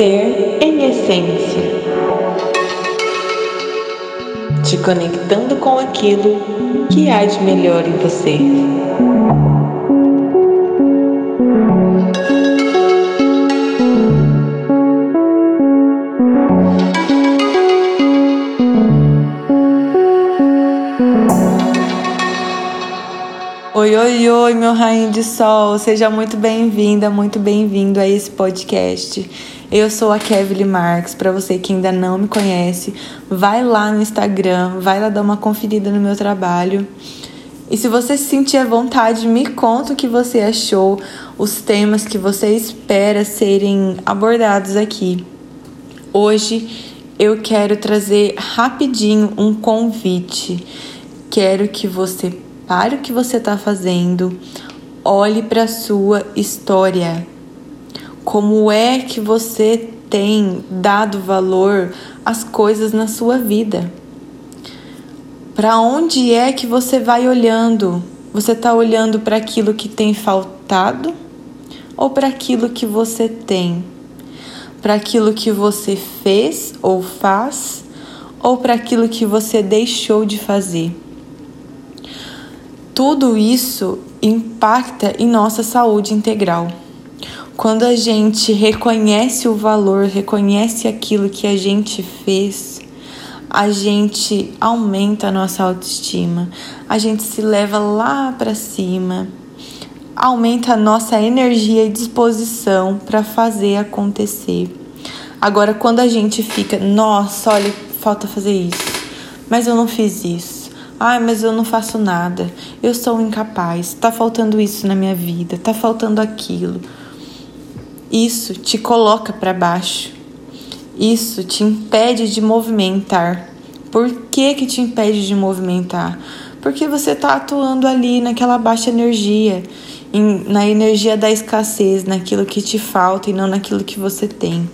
Ser em essência. Te conectando com aquilo que há de melhor em você. Oi, oi, oi, meu rainho de sol, seja muito bem-vinda, muito bem-vindo a esse podcast. Eu sou a Kevly Marques, para você que ainda não me conhece, vai lá no Instagram, vai lá dar uma conferida no meu trabalho. E se você se sentir à vontade, me conta o que você achou, os temas que você espera serem abordados aqui. Hoje eu quero trazer rapidinho um convite. Quero que você O que você está fazendo, olhe para a sua história. Como é que você tem dado valor às coisas na sua vida? Para onde é que você vai olhando? Você está olhando para aquilo que tem faltado ou para aquilo que você tem? Para aquilo que você fez ou faz ou para aquilo que você deixou de fazer? Tudo isso impacta em nossa saúde integral. Quando a gente reconhece o valor, reconhece aquilo que a gente fez, a gente aumenta a nossa autoestima, a gente se leva lá para cima, aumenta a nossa energia e disposição para fazer acontecer. Agora, quando a gente fica, nossa, olha, falta fazer isso, mas eu não fiz isso Ai, mas eu não faço nada. Eu sou incapaz. Tá faltando isso na minha vida, tá faltando aquilo. Isso te coloca para baixo. Isso te impede de movimentar. Por que que te impede de movimentar? Porque você tá atuando ali naquela baixa energia, em, na energia da escassez, naquilo que te falta e não naquilo que você tem.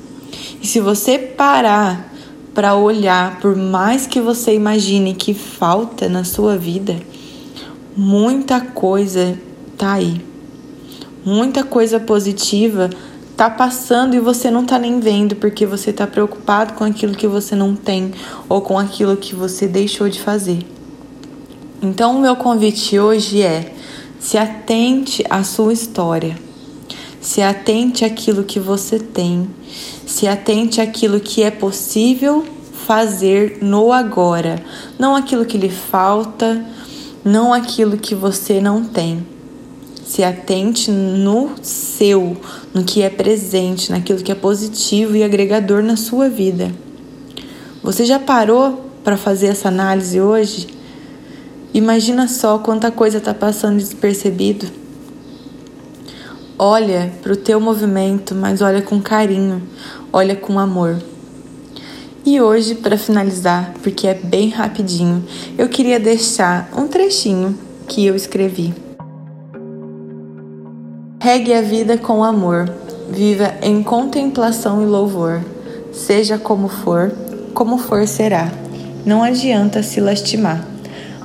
E se você parar para olhar, por mais que você imagine que falta na sua vida, muita coisa tá aí. Muita coisa positiva tá passando e você não tá nem vendo porque você tá preocupado com aquilo que você não tem ou com aquilo que você deixou de fazer. Então, o meu convite hoje é: se atente à sua história. Se atente àquilo que você tem se atente àquilo que é possível fazer no agora, não aquilo que lhe falta, não aquilo que você não tem. Se atente no seu, no que é presente, naquilo que é positivo e agregador na sua vida. Você já parou para fazer essa análise hoje? Imagina só quanta coisa está passando despercebido. Olha para o teu movimento, mas olha com carinho, olha com amor. E hoje, para finalizar, porque é bem rapidinho, eu queria deixar um trechinho que eu escrevi. Regue a vida com amor, viva em contemplação e louvor. Seja como for, como for será. Não adianta se lastimar.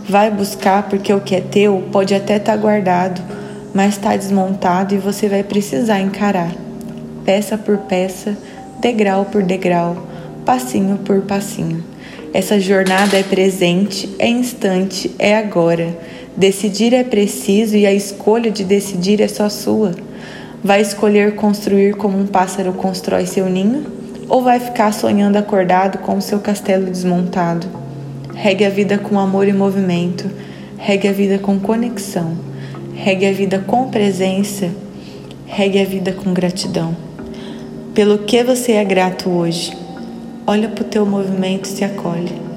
Vai buscar porque o que é teu pode até estar tá guardado mas está desmontado e você vai precisar encarar, peça por peça, degrau por degrau, passinho por passinho. Essa jornada é presente, é instante, é agora. Decidir é preciso e a escolha de decidir é só sua. Vai escolher construir como um pássaro constrói seu ninho? Ou vai ficar sonhando acordado com o seu castelo desmontado? Regue a vida com amor e movimento, regue a vida com conexão regue a vida com presença, regue a vida com gratidão. Pelo que você é grato hoje? Olha para o teu movimento e se acolhe.